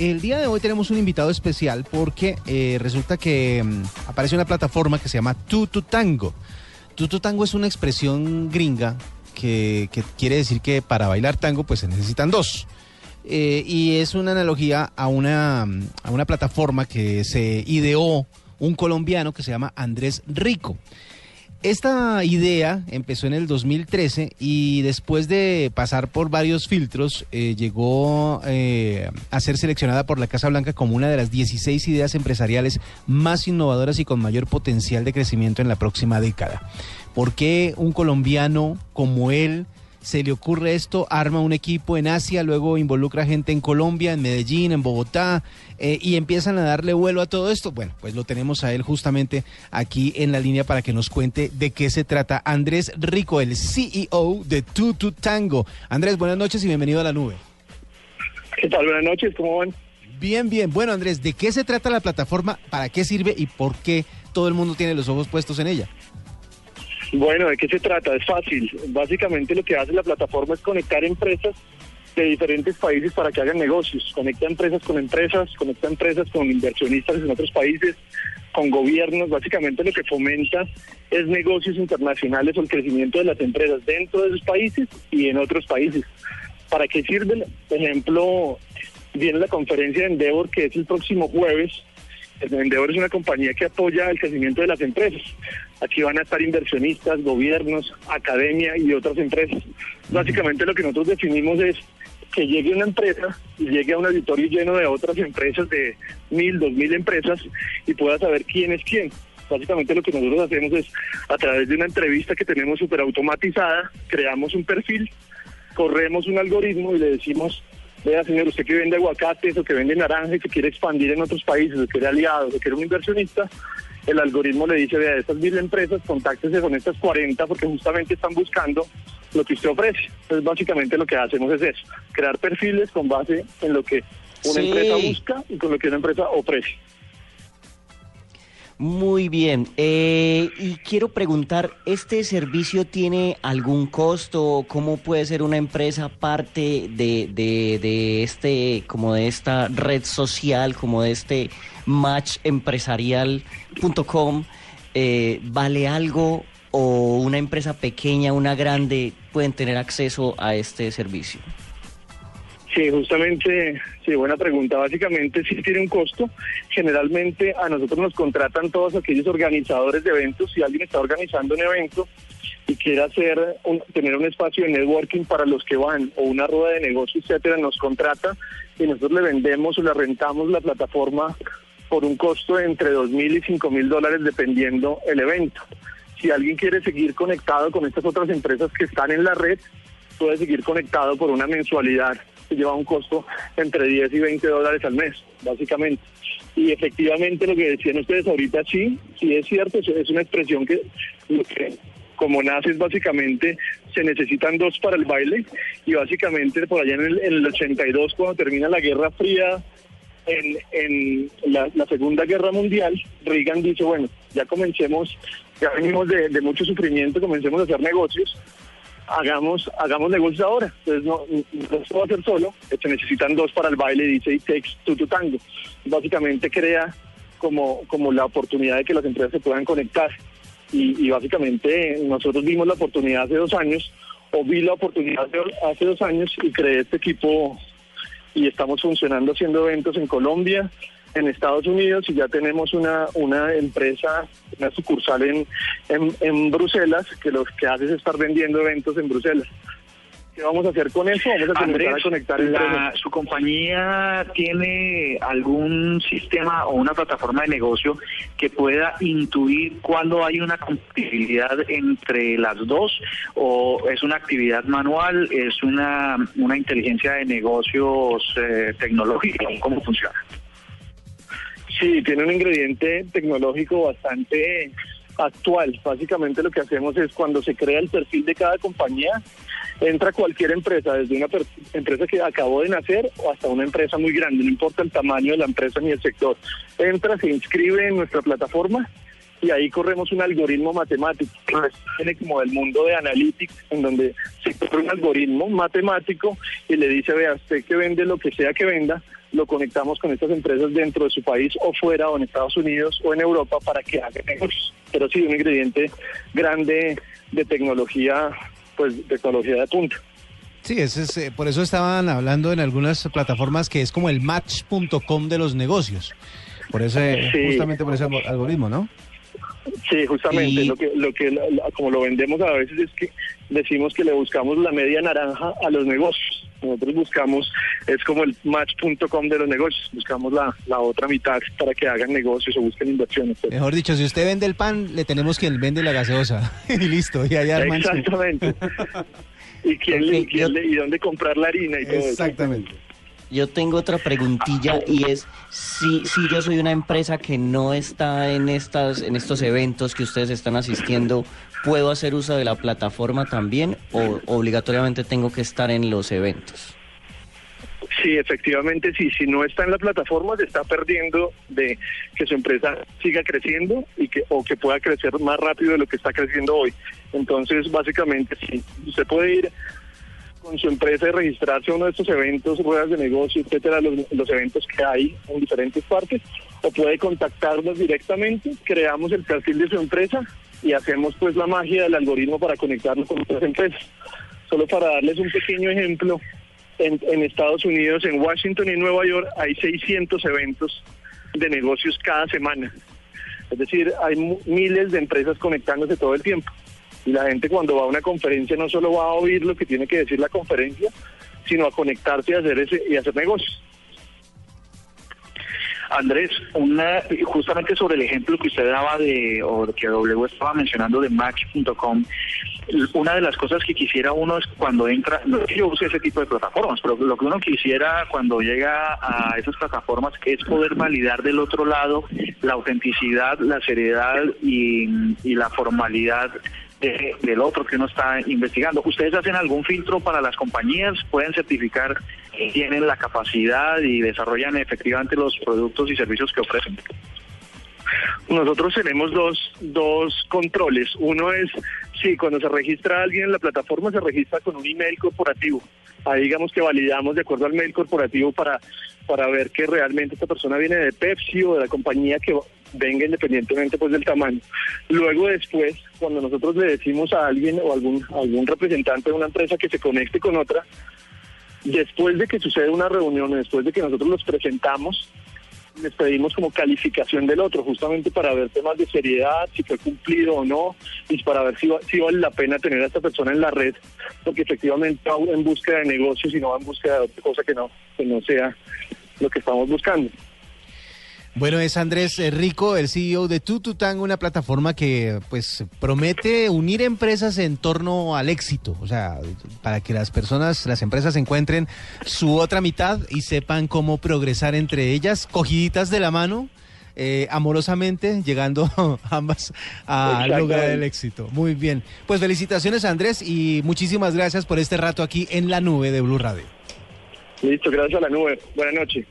El día de hoy tenemos un invitado especial porque eh, resulta que mm, aparece una plataforma que se llama Tututango. Tututango es una expresión gringa que, quiere decir que para bailar tango pues se necesitan dos. Eh, y es una analogía a una, mm, a una plataforma que se ideó un colombiano que se llama Andrés Rico. Esta idea empezó en el 2013 y después de pasar por varios filtros eh, llegó eh, a ser seleccionada por la Casa Blanca como una de las 16 ideas empresariales más innovadoras y con mayor potencial de crecimiento en la próxima década. ¿Por qué un colombiano como él se le ocurre esto, arma un equipo en Asia, luego involucra gente en Colombia, en Medellín, en Bogotá, eh, y empiezan a darle vuelo a todo esto. Bueno, pues lo tenemos a él justamente aquí en la línea para que nos cuente de qué se trata. Andrés Rico, el CEO de Tutu Tango. Andrés, buenas noches y bienvenido a la nube. ¿Qué tal? Buenas noches, ¿cómo van? Bien, bien. Bueno, Andrés, ¿de qué se trata la plataforma? ¿Para qué sirve y por qué todo el mundo tiene los ojos puestos en ella? Bueno, ¿de qué se trata? Es fácil. Básicamente lo que hace la plataforma es conectar empresas de diferentes países para que hagan negocios. Conecta empresas con empresas, conecta empresas con inversionistas en otros países, con gobiernos. Básicamente lo que fomenta es negocios internacionales o el crecimiento de las empresas dentro de esos países y en otros países. ¿Para qué sirven? Por ejemplo, viene la conferencia de Endeavor que es el próximo jueves Endeavor es una compañía que apoya el crecimiento de las empresas. Aquí van a estar inversionistas, gobiernos, academia y otras empresas. Básicamente lo que nosotros definimos es que llegue una empresa y llegue a un auditorio lleno de otras empresas, de mil, dos mil empresas, y pueda saber quién es quién. Básicamente lo que nosotros hacemos es, a través de una entrevista que tenemos súper automatizada, creamos un perfil, corremos un algoritmo y le decimos vea señor, usted que vende aguacates o que vende naranja y que quiere expandir en otros países, o quiere aliados, o quiere un inversionista, el algoritmo le dice, vea, estas mil empresas, contáctese con estas 40 porque justamente están buscando lo que usted ofrece. Entonces, básicamente lo que hacemos es eso, crear perfiles con base en lo que una empresa busca y con lo que una empresa ofrece. Muy bien. Eh, y quiero preguntar, ¿este servicio tiene algún costo? ¿Cómo puede ser una empresa parte de, de, este, como de esta red social, como de este matchempresarial.com? Eh, ¿Vale algo o una empresa pequeña, una grande, pueden tener acceso a este servicio? Sí, justamente, sí, buena pregunta. Básicamente sí tiene un costo. Generalmente a nosotros nos contratan todos aquellos organizadores de eventos. Si alguien está organizando un evento y quiere hacer tener un espacio de networking para los que van o una rueda de negocio, etcétera, nos contrata y nosotros le vendemos o le rentamos la plataforma por un costo de entre dos mil y cinco mil dólares dependiendo el evento. Si alguien quiere seguir conectado con estas otras empresas que están en la red, puede seguir conectado por una mensualidad lleva un costo entre 10 y 20 dólares al mes, básicamente. Y efectivamente lo que decían ustedes ahorita, sí, sí es cierto, es una expresión que, como nace es básicamente se necesitan dos para el baile y básicamente por allá en el, 82 cuando termina la Guerra Fría en, en la, Segunda Guerra Mundial, Reagan dice, bueno, ya comencemos, ya venimos de mucho sufrimiento, comencemos a hacer negocios hagamos hagamos negocios ahora. Entonces no, no se va a hacer solo, se necesitan dos para el baile, dice It Takes Two to Tango. Básicamente crea como, como la oportunidad de que las empresas se puedan conectar. Y, básicamente nosotros vimos la oportunidad hace dos años, o vi la oportunidad hace dos años y creé este equipo y estamos funcionando haciendo eventos en Colombia, en Estados Unidos y ya tenemos una, una empresa, una sucursal en, en, Bruselas que lo que hace es estar vendiendo eventos en Bruselas. ¿Qué vamos a hacer con eso? Vamos a Andrés, a conectar la, ¿Su compañía tiene algún sistema o una plataforma de negocio que pueda intuir cuándo hay una compatibilidad entre las dos? ¿O es una actividad manual? ¿Es una, una inteligencia de negocios eh, tecnológica? ¿Cómo funciona? Sí, tiene un ingrediente tecnológico bastante actual. Básicamente lo que hacemos es cuando se crea el perfil de cada compañía, entra cualquier empresa, desde una empresa que acabó de nacer o hasta una empresa muy grande, no importa el tamaño de la empresa ni el sector. Entra, se inscribe en nuestra plataforma y ahí corremos un algoritmo matemático. Tiene como el mundo de analytics, en donde se corre un algoritmo matemático y le dice, vea, usted que vende lo que sea que venda, lo conectamos con estas empresas dentro de su país o fuera o en Estados Unidos o en Europa para que hagan negocios. Pero sí, un ingrediente grande de tecnología, pues tecnología de punta. Sí, ese es, eh, por eso estaban hablando en algunas plataformas que es como el match.com de los negocios. Por ese, justamente por ese algoritmo, ¿no? Sí, justamente, lo que, lo que como lo vendemos a veces es que decimos que le buscamos la media naranja a los negocios. Nosotros buscamos, es como el match.com de los negocios, buscamos la, la otra mitad para que hagan negocios o busquen inversiones. Mejor dicho, si usted vende el pan, le tenemos quien vende la gaseosa. y listo, y allá Exactamente. y, quién, y dónde comprar la harina y todo Exactamente. Yo tengo otra preguntilla y es si, si yo soy una empresa que no está en estas en estos eventos que ustedes están asistiendo, ¿puedo hacer uso de la plataforma también o obligatoriamente tengo que estar en los eventos? Sí, efectivamente, sí. Si no está en la plataforma, se está perdiendo de que su empresa siga creciendo y que o que pueda crecer más rápido de lo que está creciendo hoy. Entonces, básicamente, sí, usted puede ir con su empresa y registrarse a uno de estos eventos, ruedas de negocio, etcétera, los, eventos que hay en diferentes partes, o puede contactarnos directamente, creamos el perfil de su empresa y hacemos pues la magia del algoritmo para conectarnos con otras empresas. Solo para darles un pequeño ejemplo, en, en Estados Unidos, en Washington y Nueva York hay 600 eventos de negocios cada semana. Es decir, hay miles de empresas conectándose todo el tiempo. Y la gente cuando va a una conferencia no solo va a oír lo que tiene que decir la conferencia, sino a conectarse y hacer ese y hacer negocios. Andrés, una, justamente sobre el ejemplo que usted daba de, o que W estaba mencionando de Match.com, una de las cosas que quisiera uno es cuando entra, no es que yo use ese tipo de plataformas, pero lo que uno quisiera cuando llega a esas plataformas es poder validar del otro lado la autenticidad, la seriedad y, y la formalidad del otro que uno está investigando. ¿Ustedes hacen algún filtro para las compañías? ¿Pueden certificar que tienen la capacidad y desarrollan efectivamente los productos y servicios que ofrecen? Nosotros tenemos dos, dos controles. Uno es, sí, cuando se registra alguien en la plataforma, se registra con un email corporativo. Ahí digamos que validamos de acuerdo al mail corporativo para, para ver que realmente esta persona viene de Pepsi o de la compañía que venga independientemente pues del tamaño. Luego después, cuando nosotros le decimos a alguien o algún, algún representante de una empresa que se conecte con otra, después de que sucede una reunión, después de que nosotros los presentamos, les pedimos como calificación del otro, justamente para ver temas de seriedad, si fue cumplido o no, y para ver si, si vale la pena tener a esta persona en la red, porque efectivamente va en búsqueda de negocios y no va en búsqueda de otra cosa que no, que no sea lo que estamos buscando. Bueno, es Andrés eh, Rico, el CEO de Tututang, una plataforma que pues promete unir empresas en torno al éxito, o sea, para que las personas, las empresas encuentren su otra mitad y sepan cómo progresar entre ellas, cogiditas de la mano, eh, amorosamente, llegando ambas al lugar del éxito. Muy bien. Pues felicitaciones Andrés y muchísimas gracias por este rato aquí en la nube de Blue Radio. Listo, gracias a la nube. Buenas noches.